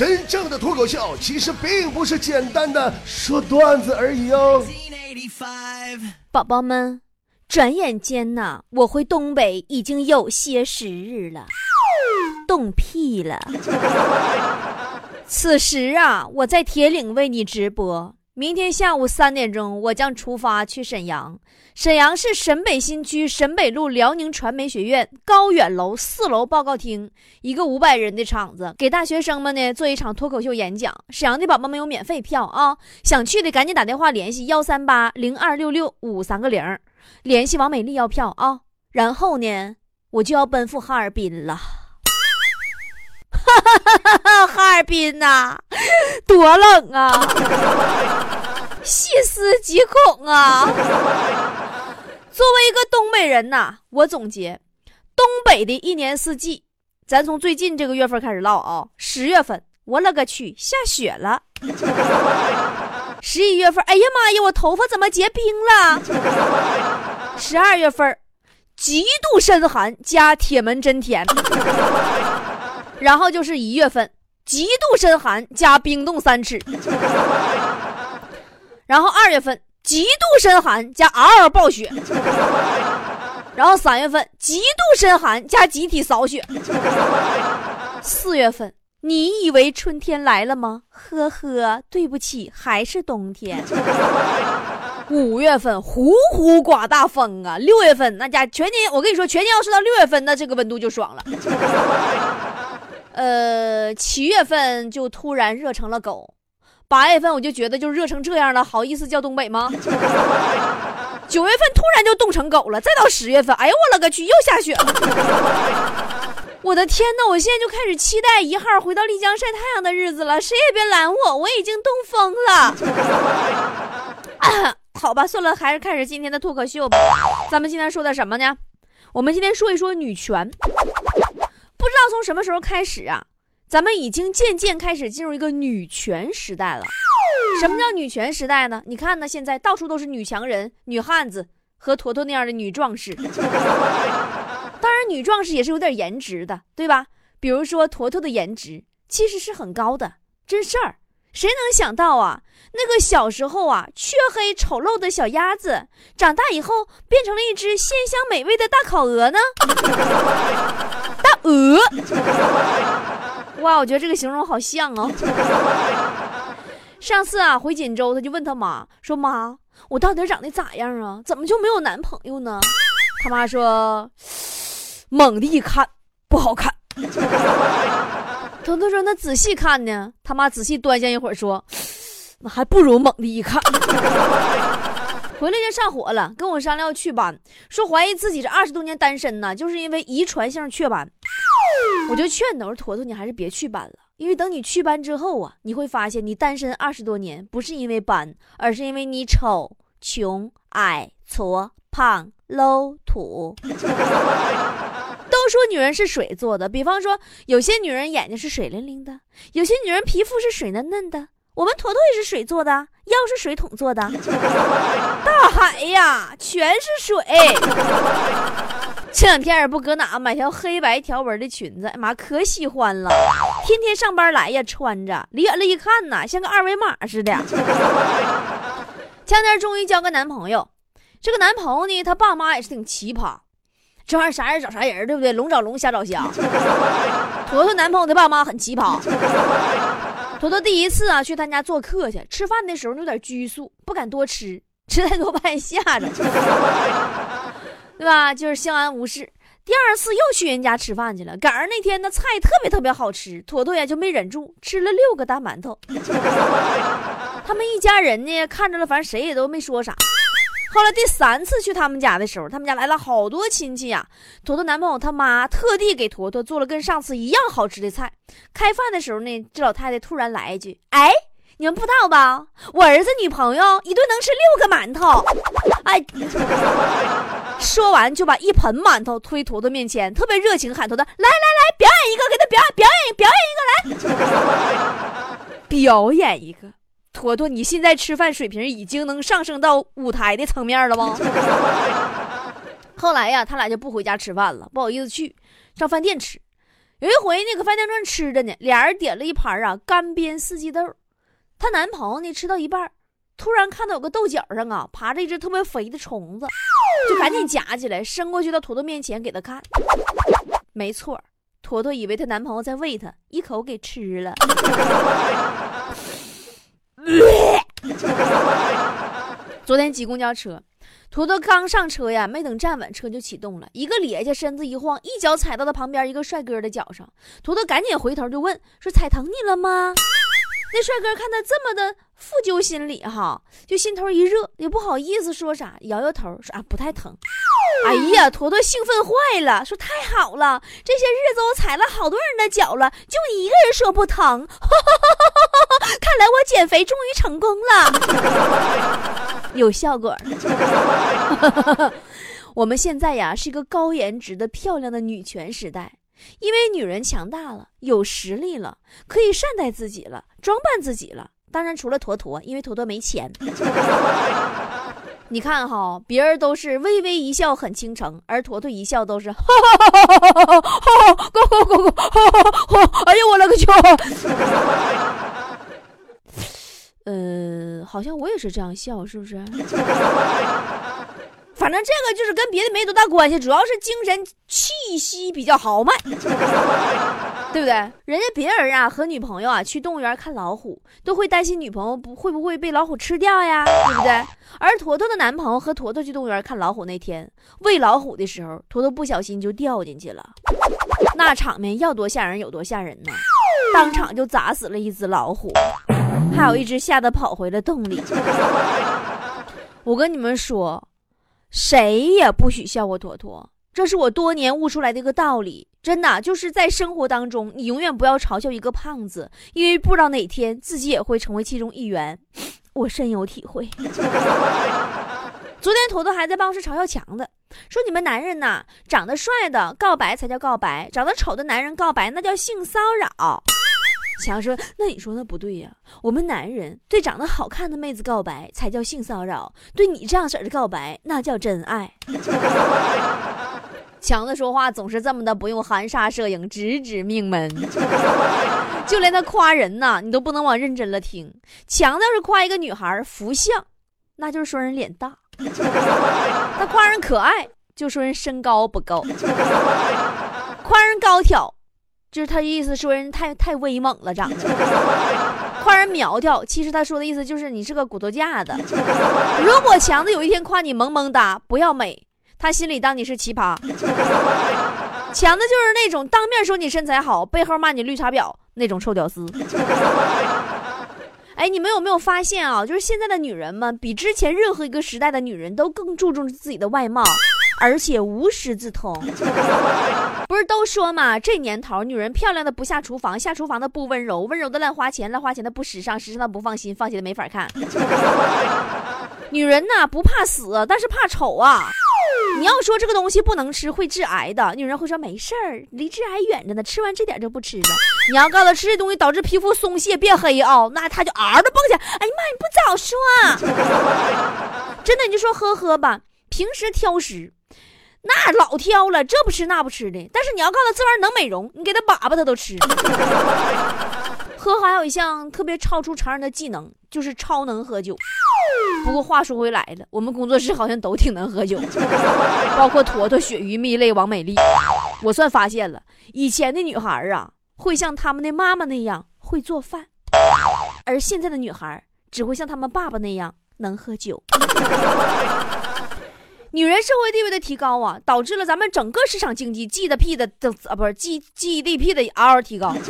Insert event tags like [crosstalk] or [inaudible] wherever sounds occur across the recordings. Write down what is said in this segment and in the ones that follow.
真正的脱口秀其实并不是简单的说段子而已哦。宝宝们，转眼间呐，我回东北已经有些时日了，冻屁了。[laughs] 此时啊，我在铁岭为你直播。明天下午三点钟，我将出发去沈阳。沈阳市沈北新区沈北路辽宁传媒学院高远楼四楼报告厅，一个五百人的场子，给大学生们呢做一场脱口秀演讲。沈阳的宝宝们有免费票啊，想去的赶紧打电话联系幺三八零二六六五三个零，联系王美丽要票啊。然后呢，我就要奔赴哈尔滨了。哈尔滨呐，多冷啊！细思极恐啊！作为一个东北人呐，我总结东北的一年四季，咱从最近这个月份开始唠啊。十月份，我勒个去，下雪了！十一月份，哎呀妈呀，我头发怎么结冰了？十二月份，极度深寒加铁门真甜。然后就是一月份，极度深寒加冰冻三尺。然后二月份，极度深寒加嗷嗷暴雪。然后三月份，极度深寒加集体扫雪。四月份，你以为春天来了吗？呵呵，对不起，还是冬天。五月份，呼呼刮大风啊！六月份，那家全年，我跟你说，全年要是到六月份，那这个温度就爽了。呃，七月份就突然热成了狗，八月份我就觉得就热成这样了，好意思叫东北吗？[laughs] 九月份突然就冻成狗了，再到十月份，哎呦我勒个去，又下雪了！[laughs] 我的天哪，我现在就开始期待一号回到丽江晒太阳的日子了，谁也别拦我，我已经冻疯了。[coughs] 好吧，算了，还是开始今天的脱口秀吧。咱们今天说点什么呢？我们今天说一说女权。不知道从什么时候开始啊，咱们已经渐渐开始进入一个女权时代了。什么叫女权时代呢？你看呢，现在到处都是女强人、女汉子和坨坨那样的女壮士。[laughs] 当然，女壮士也是有点颜值的，对吧？比如说坨坨的颜值其实是很高的，真事儿。谁能想到啊，那个小时候啊黢黑丑陋的小鸭子，长大以后变成了一只鲜香美味的大烤鹅呢？[laughs] 大鹅，哇，我觉得这个形容好像哦。上次啊回锦州，他就问他妈说：“妈，我到底长得咋样啊？怎么就没有男朋友呢？”他妈说：“猛地一看，不好看。”坨坨说：“那仔细看呢？”他妈仔细端详一会儿说：“那还不如猛地一看。[laughs] ”回来就上火了，跟我商量要祛斑，说怀疑自己这二十多年单身呢，就是因为遗传性雀斑。我就劝他，我说：“坨坨，你还是别祛斑了，因为等你祛斑之后啊，你会发现你单身二十多年不是因为斑，而是因为你丑、穷、矮、矬、胖、low、土。”都说女人是水做的，比方说有些女人眼睛是水灵灵的，有些女人皮肤是水嫩嫩的。我们坨坨也是水做的，腰是水桶做的，[laughs] 大海呀全是水。[laughs] 这两天也不搁哪买条黑白条纹的裙子，哎妈可喜欢了，天天上班来呀穿着，离远了一看呐，像个二维码似的。前天终于交个男朋友，这个男朋友呢，他爸妈也是挺奇葩。这玩意儿啥人找啥人，对不对？龙找龙，虾找虾。坨坨男朋友的爸妈很奇葩。坨坨第一次啊去他家做客去，吃饭的时候有点拘束，不敢多吃，吃太多怕吓着，对吧？就是相安无事。第二次又去人家吃饭去了，赶上那天那菜特别特别好吃，坨坨呀就没忍住吃了六个大馒头。[laughs] 他们一家人呢看着了，反正谁也都没说啥。后来第三次去他们家的时候，他们家来了好多亲戚呀。坨坨男朋友他妈特地给坨坨做了跟上次一样好吃的菜。开饭的时候呢，这老太太突然来一句：“哎，你们不知道吧？我儿子女朋友一顿能吃六个馒头。”哎，说完就把一盆馒头推坨坨面前，特别热情喊坨坨：“来来来，表演一个，给他表演表演表演一个来，表演一个。”坨坨，你现在吃饭水平已经能上升到舞台的层面了吗？[laughs] 后来呀，他俩就不回家吃饭了，不好意思去上饭店吃。有一回呢，搁饭店正吃着呢，俩人点了一盘啊干煸四季豆。她男朋友呢吃到一半，突然看到有个豆角上啊爬着一只特别肥的虫子，就赶紧夹起来伸过去到坨坨面前给他看。没错，坨坨以为她男朋友在喂她，一口给吃了。[laughs] 昨天挤公交车。坨坨刚上车呀，没等站稳，车就启动了。一个趔趄，身子一晃，一脚踩到了旁边一个帅哥的脚上。坨坨赶紧回头就问：“说踩疼你了吗？”那帅哥看他这么的负疚，心理哈就心头一热，也不好意思说啥，摇摇头说：“啊，不太疼。”哎呀，坨坨兴奋坏了，说：“太好了，这些日子我踩了好多人的脚了，就你一个人说不疼，[laughs] 看来我减肥终于成功了。[laughs] ”有效果。[laughs] 我们现在呀是一个高颜值的漂亮的女权时代，因为女人强大了，有实力了，可以善待自己了，装扮自己了。当然，除了坨坨，因为坨坨没钱。[laughs] 你看哈，别人都是微微一笑很倾城，而坨坨一笑都是 [laughs] 哈哈哈哈哈哈，go go go go，哎呀，我勒个去！呃，好像我也是这样笑，是不是？反正这个就是跟别的没多大关系，主要是精神气息比较豪迈，[laughs] 对不对？人家别人啊和女朋友啊去动物园看老虎，都会担心女朋友不会不会被老虎吃掉呀，对不对？而坨坨的男朋友和坨坨去动物园看老虎那天，喂老虎的时候，坨坨不小心就掉进去了，那场面要多吓人有多吓人呢，当场就砸死了一只老虎。还有一只吓得跑回了洞里。我跟你们说，谁也不许笑我坨坨，这是我多年悟出来的一个道理。真的，就是在生活当中，你永远不要嘲笑一个胖子，因为不知道哪天自己也会成为其中一员。[sniffs] 我深有体会。昨天坨坨还在办公室嘲笑强子，说你们男人呐，长得帅的告白才叫告白，长得丑的男人告白那叫性骚扰。强说：“那你说那不对呀？我们男人对长得好看的妹子告白才叫性骚扰，对你这样式的告白那叫真爱。[laughs] ”强子说话总是这么的不用含沙射影，直指命门。就连他夸人呐，你都不能往认真了听。强子要是夸一个女孩福相，那就是说人脸大；他夸人可爱，就说人身高不够；[laughs] 夸人高挑。就是他意思说人太太威猛了，长得夸人苗条，其实他说的意思就是你是个骨头架子。如果强子有一天夸你萌萌哒，不要美，他心里当你是奇葩。强子就是那种当面说你身材好，背后骂你绿茶婊那种臭屌丝。哎，你们有没有发现啊？就是现在的女人们比之前任何一个时代的女人都更注重自己的外貌。而且无师自通，[laughs] 不是都说嘛？这年头，女人漂亮的不下厨房，下厨房的不温柔，温柔的乱花钱，乱花钱的不时尚，时尚的不放心，放心的没法看。[laughs] 女人呐，不怕死，但是怕丑啊！你要说这个东西不能吃，会致癌的，女人会说没事儿，离致癌远着呢，吃完这点就不吃了。你要告诉她吃这东西导致皮肤松懈变黑啊，那她就嗷的蹦起来。哎呀妈，你不早说！[laughs] 真的，你就说呵呵吧，平时挑食。那老挑了，这不吃那不吃的。但是你要告诉他这玩意儿能美容，你给他粑粑他都吃。[laughs] 喝还有一项特别超出常人的技能，就是超能喝酒。不过话说回来了，我们工作室好像都挺能喝酒，[laughs] 包括坨坨、鳕鱼、蜜泪、王美丽。我算发现了，以前的女孩啊，会像他们的妈妈那样会做饭，而现在的女孩只会像他们爸爸那样能喝酒。女人社会地位的提高啊，导致了咱们整个市场经济 GDP 的的啊，不是 G GDP 的嗷嗷提高。[laughs]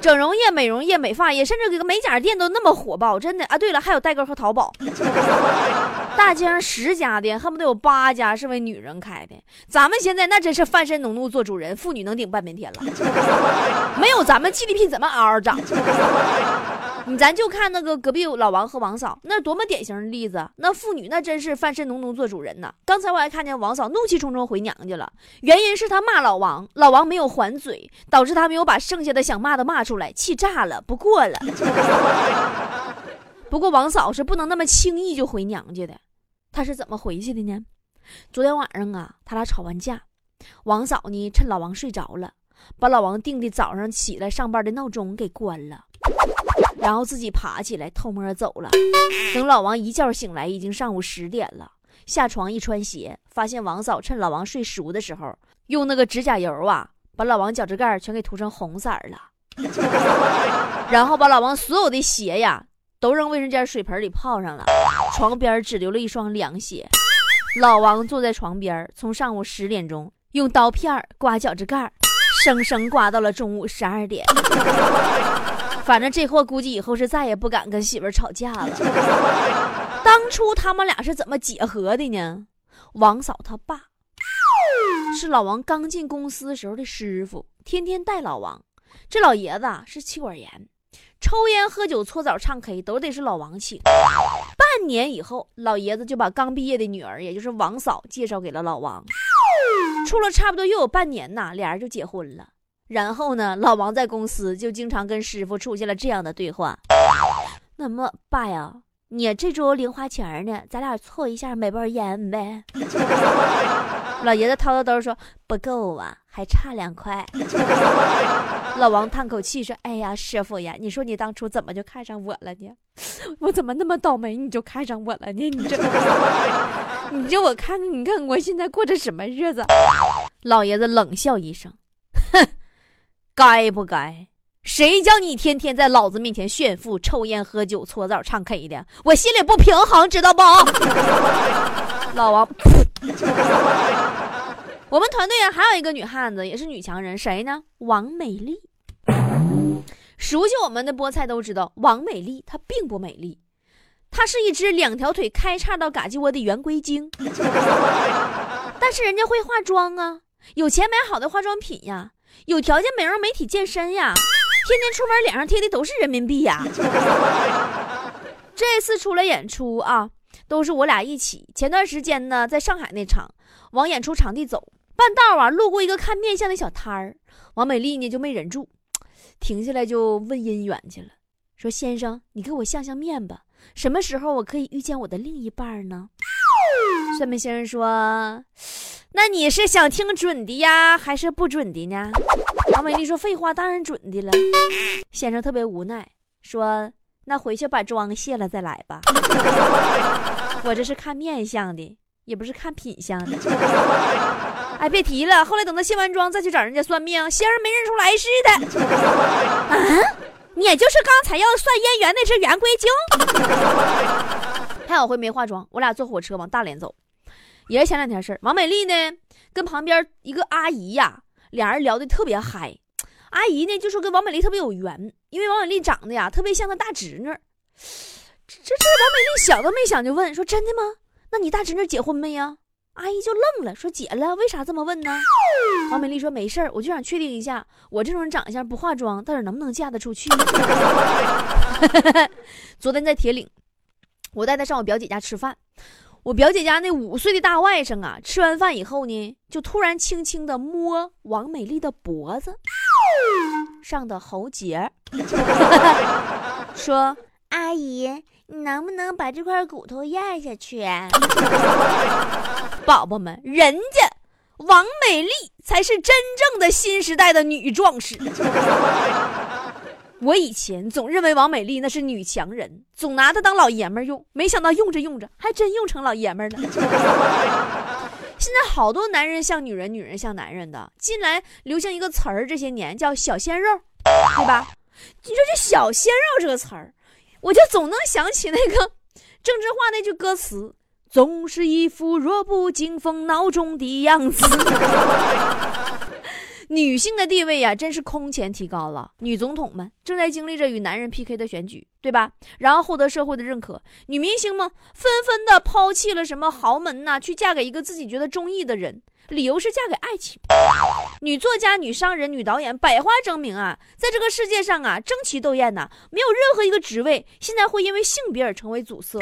整容业、美容业、美发业，甚至给个美甲店都那么火爆，真的啊！对了，还有代购和淘宝。[laughs] 大街上十家店，恨不得有八家是为女人开的。咱们现在那真是翻身农奴做主人，妇女能顶半边天了。[laughs] 没有咱们 GDP 怎么嗷嗷涨？你咱就看那个隔壁老王和王嫂，那多么典型的例子。那妇女那真是翻身农奴做主人呢。刚才我还看见王嫂怒气冲冲回娘家了，原因是她骂老王，老王没有还嘴，导致她没有把剩下的想骂的骂出来，气炸了，不过了。[laughs] 不过王嫂是不能那么轻易就回娘家的，她是怎么回去的呢？昨天晚上啊，他俩吵完架，王嫂呢趁老王睡着了，把老王定的早上起来上班的闹钟给关了，然后自己爬起来偷摸走了。等老王一觉醒来，已经上午十点了。下床一穿鞋，发现王嫂趁老王睡熟的时候，用那个指甲油啊，把老王脚趾盖全给涂成红色了，[laughs] 然后把老王所有的鞋呀都扔卫生间水盆里泡上了，床边只留了一双凉鞋。老王坐在床边，从上午十点钟用刀片刮脚趾盖，生生刮到了中午十二点。[laughs] 反正这货估计以后是再也不敢跟媳妇吵架了。当初他们俩是怎么结合的呢？王嫂他爸是老王刚进公司时候的师傅，天天带老王。这老爷子是妻管严，抽烟喝酒搓澡唱 K 都得是老王请。半年以后，老爷子就把刚毕业的女儿，也就是王嫂介绍给了老王。处了差不多又有半年呐，俩人就结婚了。然后呢，老王在公司就经常跟师傅出现了这样的对话：“那么，爸呀。”你这周零花钱呢？咱俩凑一下买包烟呗。[laughs] 老爷子掏掏兜说不够啊，还差两块。[laughs] 老王叹口气说：“哎呀，师傅呀，你说你当初怎么就看上我了呢？[laughs] 我怎么那么倒霉，你就看上我了呢？你这，你这我看看，你看我现在过着什么日子？”老爷子冷笑一声：“，该不该？”谁叫你天天在老子面前炫富、抽烟、喝酒、搓澡、唱 K 的？我心里不平衡，知道不？[laughs] 老王，我们团队啊还有一个女汉子，也是女强人，谁呢？王美丽。熟悉我们的菠菜都知道，王美丽她并不美丽，她是一只两条腿开叉到嘎叽窝的圆规精。[laughs] 但是人家会化妆啊，有钱买好的化妆品呀，有条件美容美体健身呀。天天出门脸上贴的都是人民币呀！[laughs] 这次出来演出啊，都是我俩一起。前段时间呢，在上海那场，往演出场地走，半道啊，路过一个看面相的小摊儿，王美丽呢就没忍住，停下来就问姻缘去了，说：“先生，你给我相相面吧，什么时候我可以遇见我的另一半呢？”算命先生说：“那你是想听准的呀，还是不准的呢？”王美丽说：“废话，当然准的了。”先生特别无奈，说：“那回去把妆卸了再来吧。我这是看面相的，也不是看品相的。哎，别提了。后来等他卸完妆再去找人家算命，先生没认出来似的。啊，你也就是刚才要算姻缘那只圆规精。还有回没化妆，我俩坐火车往大连走，也是前两天事儿。王美丽呢，跟旁边一个阿姨呀。俩人聊得特别嗨，阿姨呢就说跟王美丽特别有缘，因为王美丽长得呀特别像她大侄女。这这王美丽想都没想就问说：“真的吗？那你大侄女结婚没呀？”阿姨就愣了，说：“结了，为啥这么问呢？”王美丽说：“没事儿，我就想确定一下，我这种人长相不化妆，到底能不能嫁得出去。[laughs] ”昨天在铁岭，我带她上我表姐家吃饭。我表姐家那五岁的大外甥啊，吃完饭以后呢，就突然轻轻的摸王美丽的脖子上的喉结，[laughs] 说：“阿姨，你能不能把这块骨头咽下去？” [laughs] 宝宝们，人家王美丽才是真正的新时代的女壮士。我以前总认为王美丽那是女强人，总拿她当老爷们儿用，没想到用着用着还真用成老爷们儿了。[laughs] 现在好多男人像女人，女人像男人的，近来流行一个词儿，这些年叫“小鲜肉”，对吧？你说这“小鲜肉”这个词儿，我就总能想起那个郑智化那句歌词：“总是一副弱不禁风孬种的样子。”女性的地位呀，真是空前提高了。女总统们正在经历着与男人 PK 的选举，对吧？然后获得社会的认可。女明星们纷纷的抛弃了什么豪门呐，去嫁给一个自己觉得中意的人。理由是嫁给爱情。女作家、女商人、女导演，百花争鸣啊，在这个世界上啊，争奇斗艳呐，没有任何一个职位现在会因为性别而成为阻塞。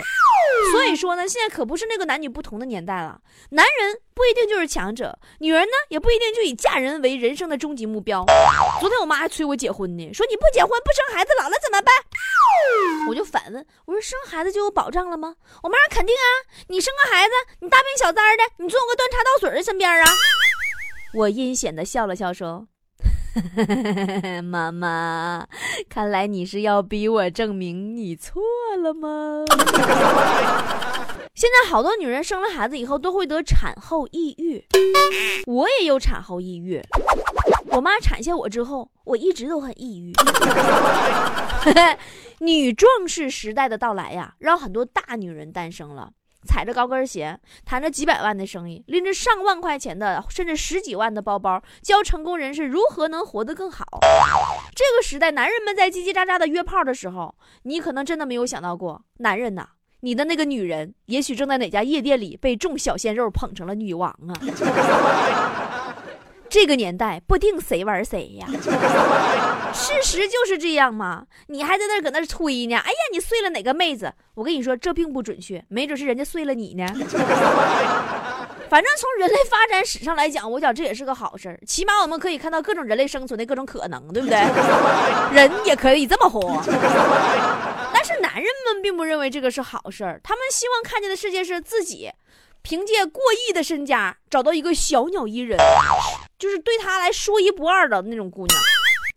所以说呢，现在可不是那个男女不同的年代了。男人不一定就是强者，女人呢也不一定就以嫁人为人生的终极目标。昨天我妈还催我结婚呢，说你不结婚不生孩子，老了怎么办？我就反问，我说生孩子就有保障了吗？我妈说肯定啊，你生个孩子，你大病小灾的，你总有个端茶倒水的身边啊。我阴险的笑了笑说：“妈妈，看来你是要逼我证明你错了吗？现在好多女人生了孩子以后都会得产后抑郁，我也有产后抑郁。我妈产下我之后，我一直都很抑郁。[laughs] 女壮士时代的到来呀，让很多大女人诞生了。踩着高跟鞋，谈着几百万的生意，拎着上万块钱的，甚至十几万的包包，教成功人士如何能活得更好。这个时代，男人们在叽叽喳喳的约炮的时候，你可能真的没有想到过，男人呐，你的那个女人，也许正在哪家夜店里被众小鲜肉捧成了女王啊。[laughs] 这个年代不定谁玩谁呀，事事实就是这样嘛。你还在那搁那吹呢？哎呀，你睡了哪个妹子？我跟你说，这并不准确，没准是人家睡了你呢。[laughs] 反正从人类发展史上来讲，我想这也是个好事儿，起码我们可以看到各种人类生存的各种可能，对不对？[laughs] 人也可以这么活。但是男人们并不认为这个是好事儿，他们希望看见的世界是自己。凭借过亿的身家找到一个小鸟依人，就是对他来说一不二的那种姑娘，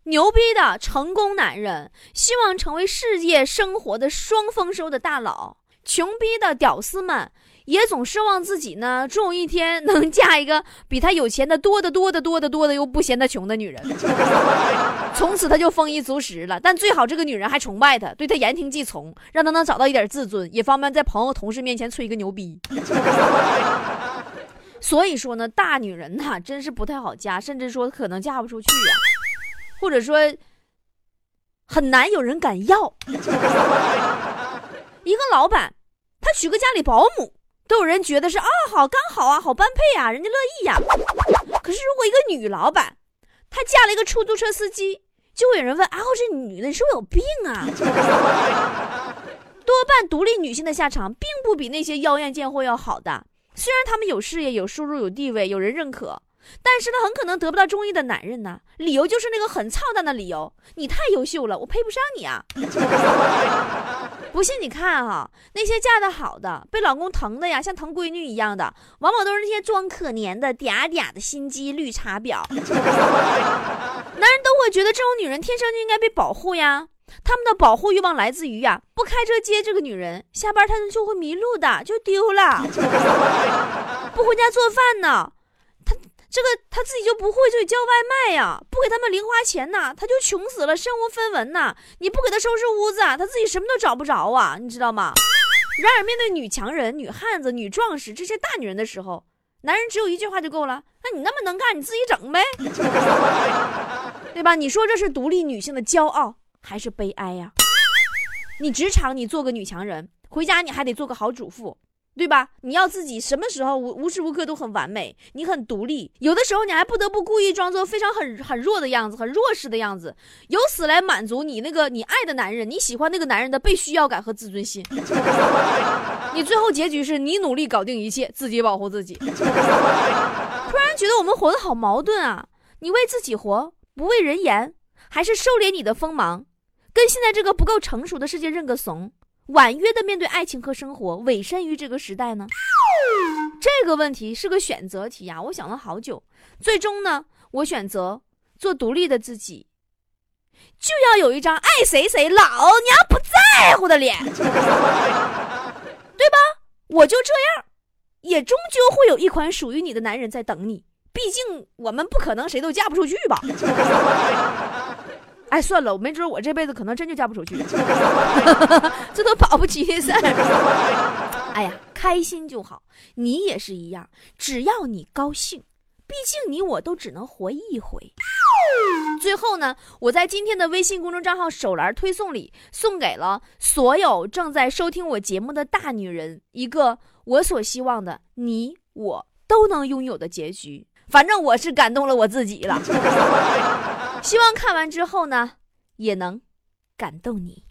牛逼的成功男人，希望成为世界生活的双丰收的大佬，穷逼的屌丝们。也总奢望自己呢，终有一天能嫁一个比他有钱的多得多的多的多的又不嫌他穷的女人，[laughs] 从此他就丰衣足食了。但最好这个女人还崇拜他，对他言听计从，让他能找到一点自尊，也方便在朋友同事面前吹个牛逼。[laughs] 所以说呢，大女人呐，真是不太好嫁，甚至说可能嫁不出去呀，或者说很难有人敢要。一个老板，他娶个家里保姆。都有人觉得是啊，好刚好啊，好般配啊，人家乐意呀。可是如果一个女老板，她嫁了一个出租车司机，就会有人问：啊，这女的你是不是有病啊？[laughs] 多半独立女性的下场并不比那些妖艳贱货要好的。虽然她们有事业、有收入、有地位、有人认可，但是呢，很可能得不到中意的男人呢。理由就是那个很操蛋的理由：你太优秀了，我配不上你啊。不信你看哈，那些嫁得好的，被老公疼的呀，像疼闺女一样的，往往都是那些装可怜的嗲嗲的心机绿茶婊。男人都会觉得这种女人天生就应该被保护呀，他们的保护欲望来自于呀，不开车接这个女人下班，她就会迷路的，就丢了；不回家做饭呢。这个他自己就不会，就叫外卖呀，不给他们零花钱呐，他就穷死了，身无分文呐。你不给他收拾屋子，他自己什么都找不着啊，你知道吗？然而面对女强人、女汉子、女壮士这些大女人的时候，男人只有一句话就够了：那你那么能干，你自己整呗，[laughs] 对吧？你说这是独立女性的骄傲还是悲哀呀？你职场你做个女强人，回家你还得做个好主妇。对吧？你要自己什么时候无无时无刻都很完美，你很独立，有的时候你还不得不故意装作非常很很弱的样子，很弱势的样子，由此来满足你那个你爱的男人，你喜欢那个男人的被需要感和自尊心。[laughs] 你最后结局是你努力搞定一切，自己保护自己。突然觉得我们活得好矛盾啊！你为自己活，不为人言，还是收敛你的锋芒，跟现在这个不够成熟的世界认个怂？婉约的面对爱情和生活，委身于这个时代呢？这个问题是个选择题呀！我想了好久，最终呢，我选择做独立的自己，就要有一张爱谁谁老娘不在乎的脸，对吧？我就这样，也终究会有一款属于你的男人在等你。毕竟我们不可能谁都嫁不出去吧。哎，算了，我没准我这辈子可能真就嫁不出去，[laughs] 这都保不齐的事儿。哎呀，开心就好，你也是一样，只要你高兴，毕竟你我都只能活一回。最后呢，我在今天的微信公众账号手栏推送里，送给了所有正在收听我节目的大女人一个我所希望的你我都能拥有的结局。反正我是感动了我自己了。希望看完之后呢，也能感动你。